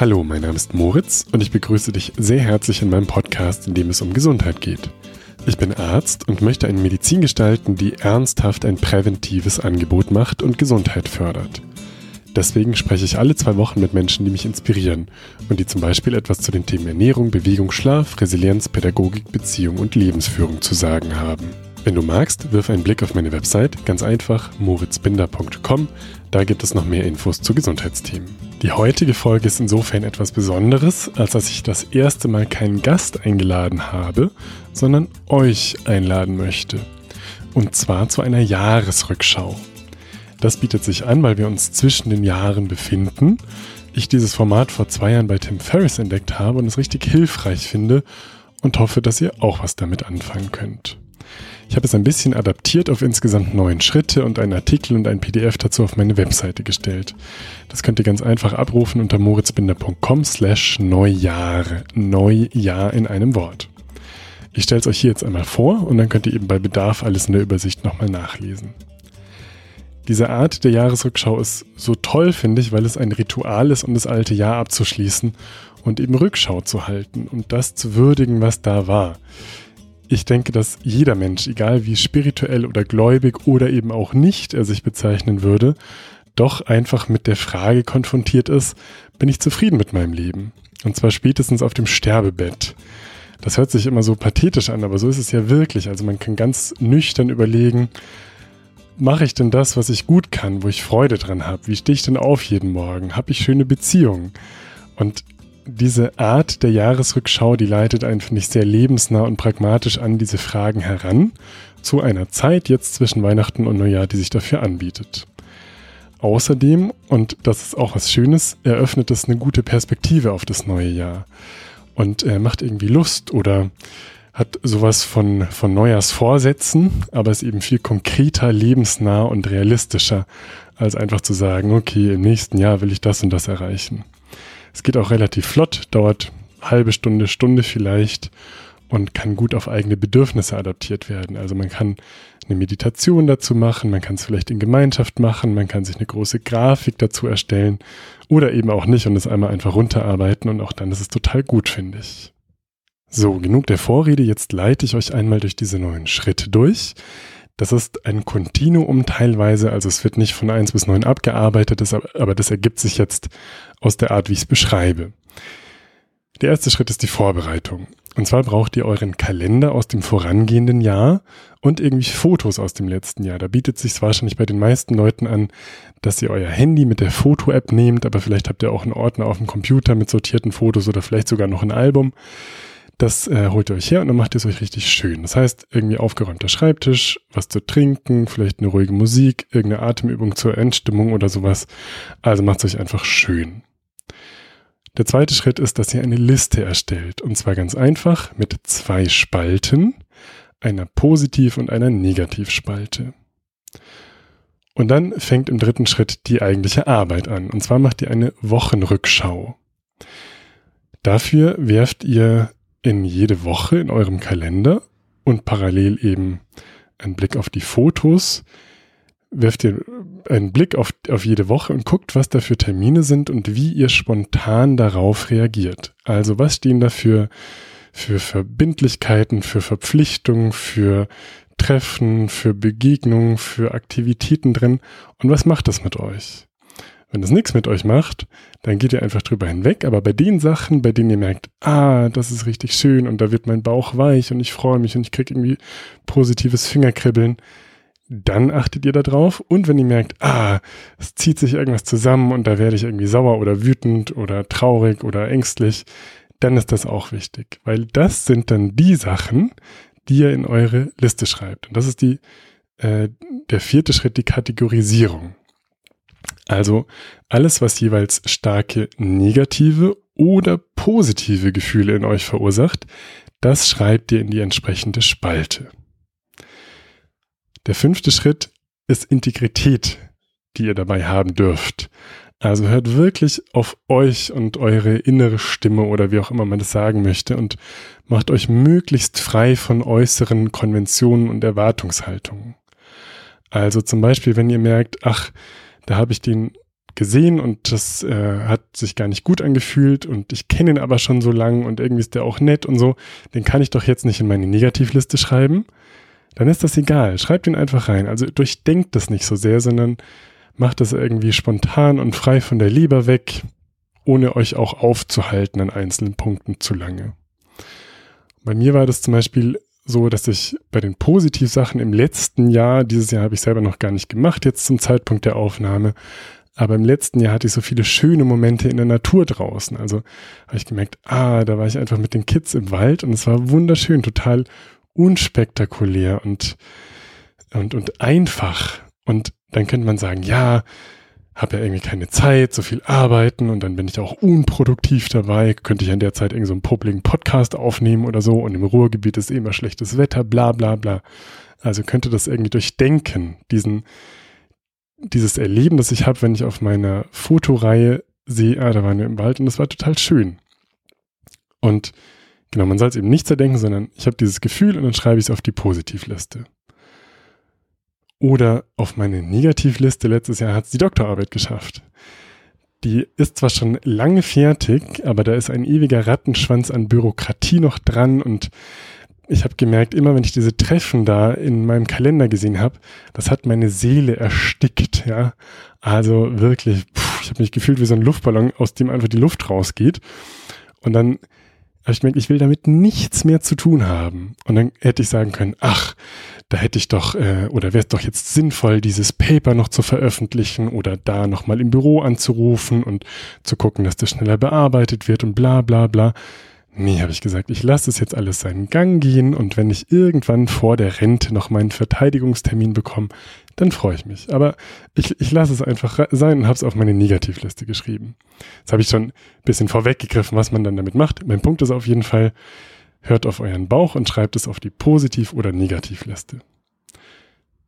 Hallo, mein Name ist Moritz und ich begrüße dich sehr herzlich in meinem Podcast, in dem es um Gesundheit geht. Ich bin Arzt und möchte eine Medizin gestalten, die ernsthaft ein präventives Angebot macht und Gesundheit fördert. Deswegen spreche ich alle zwei Wochen mit Menschen, die mich inspirieren und die zum Beispiel etwas zu den Themen Ernährung, Bewegung, Schlaf, Resilienz, Pädagogik, Beziehung und Lebensführung zu sagen haben. Wenn du magst, wirf einen Blick auf meine Website, ganz einfach moritzbinder.com, da gibt es noch mehr Infos zu Gesundheitsthemen. Die heutige Folge ist insofern etwas Besonderes, als dass ich das erste Mal keinen Gast eingeladen habe, sondern euch einladen möchte. Und zwar zu einer Jahresrückschau. Das bietet sich an, weil wir uns zwischen den Jahren befinden. Ich dieses Format vor zwei Jahren bei Tim Ferriss entdeckt habe und es richtig hilfreich finde und hoffe, dass ihr auch was damit anfangen könnt. Ich habe es ein bisschen adaptiert auf insgesamt neun Schritte und einen Artikel und ein PDF dazu auf meine Webseite gestellt. Das könnt ihr ganz einfach abrufen unter moritzbinder.com slash Neujahre. Neujahr in einem Wort. Ich stelle es euch hier jetzt einmal vor und dann könnt ihr eben bei Bedarf alles in der Übersicht nochmal nachlesen. Diese Art der Jahresrückschau ist so toll, finde ich, weil es ein Ritual ist, um das alte Jahr abzuschließen und eben Rückschau zu halten und das zu würdigen, was da war. Ich denke, dass jeder Mensch, egal wie spirituell oder gläubig oder eben auch nicht er sich bezeichnen würde, doch einfach mit der Frage konfrontiert ist, bin ich zufrieden mit meinem Leben? Und zwar spätestens auf dem Sterbebett. Das hört sich immer so pathetisch an, aber so ist es ja wirklich. Also man kann ganz nüchtern überlegen, mache ich denn das, was ich gut kann, wo ich Freude dran habe? Wie stehe ich denn auf jeden Morgen? Habe ich schöne Beziehungen? Und diese Art der Jahresrückschau, die leitet einen, finde ich, sehr lebensnah und pragmatisch an diese Fragen heran, zu einer Zeit jetzt zwischen Weihnachten und Neujahr, die sich dafür anbietet. Außerdem, und das ist auch was Schönes, eröffnet es eine gute Perspektive auf das neue Jahr und äh, macht irgendwie Lust oder hat sowas von, von Neujahrsvorsätzen, aber ist eben viel konkreter, lebensnah und realistischer, als einfach zu sagen, okay, im nächsten Jahr will ich das und das erreichen. Es geht auch relativ flott, dauert halbe Stunde, Stunde vielleicht und kann gut auf eigene Bedürfnisse adaptiert werden. Also man kann eine Meditation dazu machen, man kann es vielleicht in Gemeinschaft machen, man kann sich eine große Grafik dazu erstellen oder eben auch nicht und es einmal einfach runterarbeiten und auch dann ist es total gut, finde ich. So, genug der Vorrede, jetzt leite ich euch einmal durch diese neuen Schritte durch. Das ist ein Kontinuum teilweise, also es wird nicht von eins bis neun abgearbeitet, aber das ergibt sich jetzt aus der Art, wie ich es beschreibe. Der erste Schritt ist die Vorbereitung. Und zwar braucht ihr euren Kalender aus dem vorangehenden Jahr und irgendwie Fotos aus dem letzten Jahr. Da bietet sich wahrscheinlich bei den meisten Leuten an, dass ihr euer Handy mit der Foto-App nehmt, aber vielleicht habt ihr auch einen Ordner auf dem Computer mit sortierten Fotos oder vielleicht sogar noch ein Album. Das äh, holt ihr euch her und dann macht ihr es euch richtig schön. Das heißt, irgendwie aufgeräumter Schreibtisch, was zu trinken, vielleicht eine ruhige Musik, irgendeine Atemübung zur Endstimmung oder sowas. Also macht es euch einfach schön. Der zweite Schritt ist, dass ihr eine Liste erstellt. Und zwar ganz einfach mit zwei Spalten, einer Positiv- und einer Negativspalte. Und dann fängt im dritten Schritt die eigentliche Arbeit an. Und zwar macht ihr eine Wochenrückschau. Dafür werft ihr in jede Woche in eurem Kalender und parallel eben einen Blick auf die Fotos, werft ihr einen Blick auf, auf jede Woche und guckt, was da für Termine sind und wie ihr spontan darauf reagiert. Also was stehen da für, für Verbindlichkeiten, für Verpflichtungen, für Treffen, für Begegnungen, für Aktivitäten drin und was macht das mit euch? Wenn das nichts mit euch macht, dann geht ihr einfach drüber hinweg. Aber bei den Sachen, bei denen ihr merkt, ah, das ist richtig schön und da wird mein Bauch weich und ich freue mich und ich kriege irgendwie positives Fingerkribbeln, dann achtet ihr da drauf. Und wenn ihr merkt, ah, es zieht sich irgendwas zusammen und da werde ich irgendwie sauer oder wütend oder traurig oder ängstlich, dann ist das auch wichtig. Weil das sind dann die Sachen, die ihr in eure Liste schreibt. Und das ist die, äh, der vierte Schritt, die Kategorisierung. Also alles, was jeweils starke negative oder positive Gefühle in euch verursacht, das schreibt ihr in die entsprechende Spalte. Der fünfte Schritt ist Integrität, die ihr dabei haben dürft. Also hört wirklich auf euch und eure innere Stimme oder wie auch immer man das sagen möchte und macht euch möglichst frei von äußeren Konventionen und Erwartungshaltungen. Also zum Beispiel, wenn ihr merkt, ach, da habe ich den gesehen und das äh, hat sich gar nicht gut angefühlt und ich kenne ihn aber schon so lang und irgendwie ist der auch nett und so, den kann ich doch jetzt nicht in meine Negativliste schreiben. Dann ist das egal. Schreibt ihn einfach rein. Also durchdenkt das nicht so sehr, sondern macht das irgendwie spontan und frei von der Leber weg, ohne euch auch aufzuhalten an einzelnen Punkten zu lange. Bei mir war das zum Beispiel so, dass ich bei den Positivsachen im letzten Jahr, dieses Jahr habe ich selber noch gar nicht gemacht, jetzt zum Zeitpunkt der Aufnahme, aber im letzten Jahr hatte ich so viele schöne Momente in der Natur draußen. Also habe ich gemerkt, ah, da war ich einfach mit den Kids im Wald und es war wunderschön, total unspektakulär und, und, und einfach. Und dann könnte man sagen, ja, habe ja irgendwie keine Zeit, so viel arbeiten und dann bin ich auch unproduktiv dabei. Könnte ich an der Zeit irgendwie so einen Podcast aufnehmen oder so und im Ruhrgebiet ist eh immer schlechtes Wetter, bla bla bla. Also könnte das irgendwie durchdenken, diesen, dieses Erleben, das ich habe, wenn ich auf meiner Fotoreihe sehe, ah, da waren wir im Wald und das war total schön. Und genau, man soll es eben nicht zerdenken, sondern ich habe dieses Gefühl und dann schreibe ich es auf die Positivliste. Oder auf meine Negativliste letztes Jahr hat es die Doktorarbeit geschafft. Die ist zwar schon lange fertig, aber da ist ein ewiger Rattenschwanz an Bürokratie noch dran und ich habe gemerkt, immer wenn ich diese Treffen da in meinem Kalender gesehen habe, das hat meine Seele erstickt, ja. Also wirklich, pff, ich habe mich gefühlt wie so ein Luftballon, aus dem einfach die Luft rausgeht. Und dann habe ich gemerkt, ich will damit nichts mehr zu tun haben. Und dann hätte ich sagen können, ach, da hätte ich doch, äh, oder wäre es doch jetzt sinnvoll, dieses Paper noch zu veröffentlichen oder da nochmal im Büro anzurufen und zu gucken, dass das schneller bearbeitet wird und bla bla bla. Nee, habe ich gesagt, ich lasse es jetzt alles seinen Gang gehen und wenn ich irgendwann vor der Rente noch meinen Verteidigungstermin bekomme, dann freue ich mich. Aber ich, ich lasse es einfach sein und habe es auf meine Negativliste geschrieben. Jetzt habe ich schon ein bisschen vorweggegriffen, was man dann damit macht. Mein Punkt ist auf jeden Fall, hört auf euren Bauch und schreibt es auf die Positiv- oder Negativliste.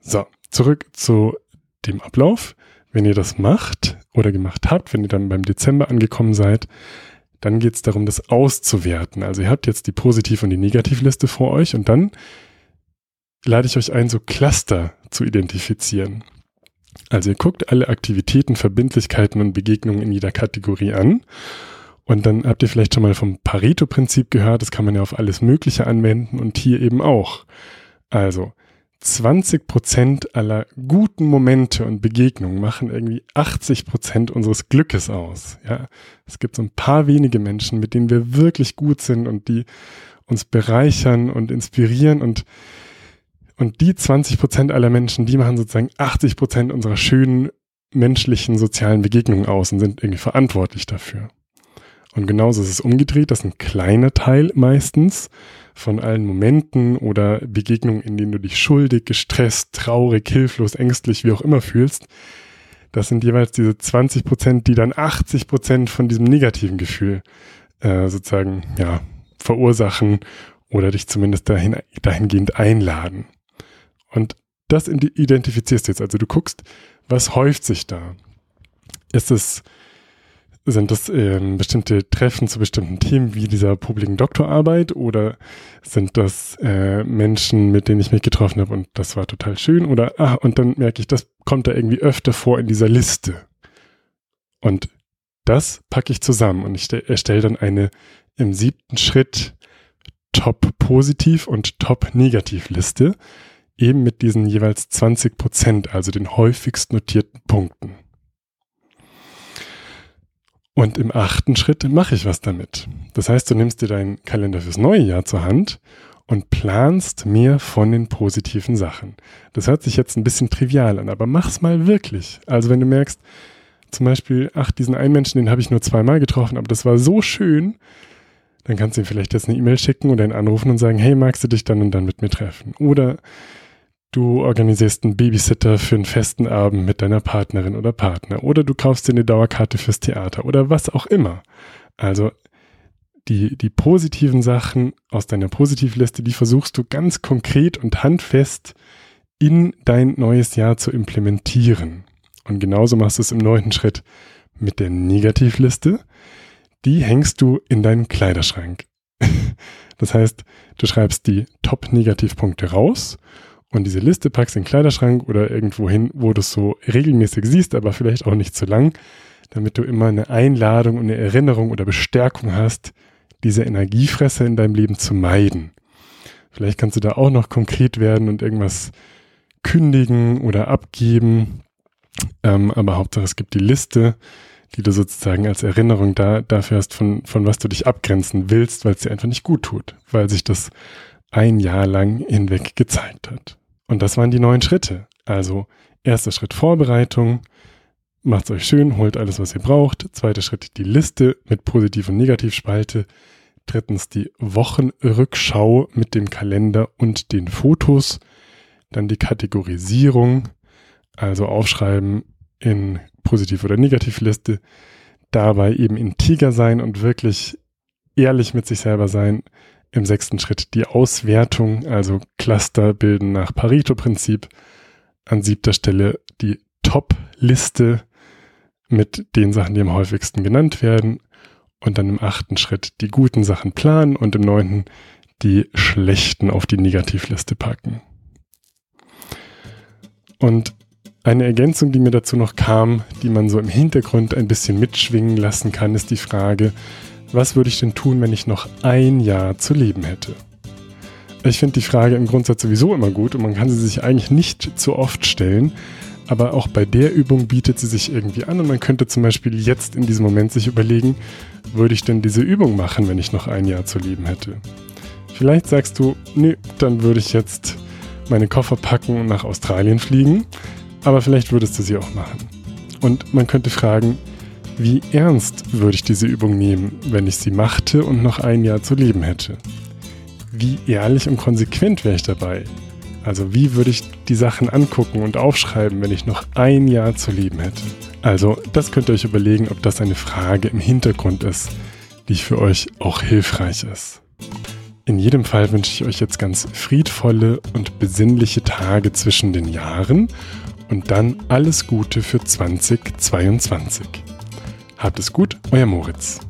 So, zurück zu dem Ablauf. Wenn ihr das macht oder gemacht habt, wenn ihr dann beim Dezember angekommen seid, dann geht es darum, das auszuwerten. Also ihr habt jetzt die Positiv- und die Negativliste vor euch und dann lade ich euch ein, so Cluster zu identifizieren. Also ihr guckt alle Aktivitäten, Verbindlichkeiten und Begegnungen in jeder Kategorie an. Und dann habt ihr vielleicht schon mal vom Pareto-Prinzip gehört, das kann man ja auf alles Mögliche anwenden und hier eben auch. Also 20 Prozent aller guten Momente und Begegnungen machen irgendwie 80 Prozent unseres Glückes aus. Ja, es gibt so ein paar wenige Menschen, mit denen wir wirklich gut sind und die uns bereichern und inspirieren und und die 20 Prozent aller Menschen, die machen sozusagen 80 Prozent unserer schönen menschlichen sozialen Begegnungen aus und sind irgendwie verantwortlich dafür. Und genauso ist es umgedreht, dass ein kleiner Teil meistens von allen Momenten oder Begegnungen, in denen du dich schuldig, gestresst, traurig, hilflos, ängstlich, wie auch immer fühlst, das sind jeweils diese 20 Prozent, die dann 80 Prozent von diesem negativen Gefühl äh, sozusagen ja verursachen oder dich zumindest dahin, dahingehend einladen. Und das identifizierst du jetzt. Also du guckst, was häuft sich da? Ist es sind das ähm, bestimmte Treffen zu bestimmten Themen wie dieser publiken Doktorarbeit oder sind das äh, Menschen, mit denen ich mich getroffen habe und das war total schön oder ah, und dann merke ich, das kommt da irgendwie öfter vor in dieser Liste. Und das packe ich zusammen und ich erstelle dann eine im siebten Schritt Top-Positiv und Top-Negativ-Liste, eben mit diesen jeweils 20 Prozent, also den häufigst notierten Punkten. Und im achten Schritt mache ich was damit. Das heißt, du nimmst dir deinen Kalender fürs neue Jahr zur Hand und planst mehr von den positiven Sachen. Das hört sich jetzt ein bisschen trivial an, aber mach's mal wirklich. Also wenn du merkst, zum Beispiel, ach, diesen einen Menschen, den habe ich nur zweimal getroffen, aber das war so schön, dann kannst du ihm vielleicht jetzt eine E-Mail schicken oder ihn anrufen und sagen, hey, magst du dich dann und dann mit mir treffen? Oder Du organisierst einen Babysitter für einen festen Abend mit deiner Partnerin oder Partner oder du kaufst dir eine Dauerkarte fürs Theater oder was auch immer. Also die, die positiven Sachen aus deiner Positivliste, die versuchst du ganz konkret und handfest in dein neues Jahr zu implementieren. Und genauso machst du es im neunten Schritt mit der Negativliste. Die hängst du in deinen Kleiderschrank. Das heißt, du schreibst die Top-Negativpunkte raus und diese Liste packst in den Kleiderschrank oder irgendwo hin, wo du es so regelmäßig siehst, aber vielleicht auch nicht zu lang, damit du immer eine Einladung und eine Erinnerung oder Bestärkung hast, diese Energiefresser in deinem Leben zu meiden. Vielleicht kannst du da auch noch konkret werden und irgendwas kündigen oder abgeben. Ähm, aber Hauptsache es gibt die Liste, die du sozusagen als Erinnerung da, dafür hast, von, von was du dich abgrenzen willst, weil es dir einfach nicht gut tut, weil sich das ein Jahr lang hinweg gezeigt hat. Und das waren die neun Schritte. Also erster Schritt Vorbereitung, macht's euch schön, holt alles, was ihr braucht. Zweiter Schritt die Liste mit Positiv- und Negativspalte. Drittens die Wochenrückschau mit dem Kalender und den Fotos. Dann die Kategorisierung, also aufschreiben in Positiv- oder Negativliste. Dabei eben integer sein und wirklich ehrlich mit sich selber sein. Im sechsten Schritt die Auswertung, also Cluster bilden nach Pareto-Prinzip. An siebter Stelle die Top-Liste mit den Sachen, die am häufigsten genannt werden. Und dann im achten Schritt die guten Sachen planen und im neunten die schlechten auf die Negativliste packen. Und eine Ergänzung, die mir dazu noch kam, die man so im Hintergrund ein bisschen mitschwingen lassen kann, ist die Frage, was würde ich denn tun, wenn ich noch ein Jahr zu leben hätte? Ich finde die Frage im Grundsatz sowieso immer gut und man kann sie sich eigentlich nicht zu oft stellen, aber auch bei der Übung bietet sie sich irgendwie an und man könnte zum Beispiel jetzt in diesem Moment sich überlegen, würde ich denn diese Übung machen, wenn ich noch ein Jahr zu leben hätte? Vielleicht sagst du, nee, dann würde ich jetzt meine Koffer packen und nach Australien fliegen, aber vielleicht würdest du sie auch machen. Und man könnte fragen, wie ernst würde ich diese Übung nehmen, wenn ich sie machte und noch ein Jahr zu leben hätte? Wie ehrlich und konsequent wäre ich dabei? Also wie würde ich die Sachen angucken und aufschreiben, wenn ich noch ein Jahr zu leben hätte? Also das könnt ihr euch überlegen, ob das eine Frage im Hintergrund ist, die für euch auch hilfreich ist. In jedem Fall wünsche ich euch jetzt ganz friedvolle und besinnliche Tage zwischen den Jahren und dann alles Gute für 2022. Habt es gut, euer Moritz.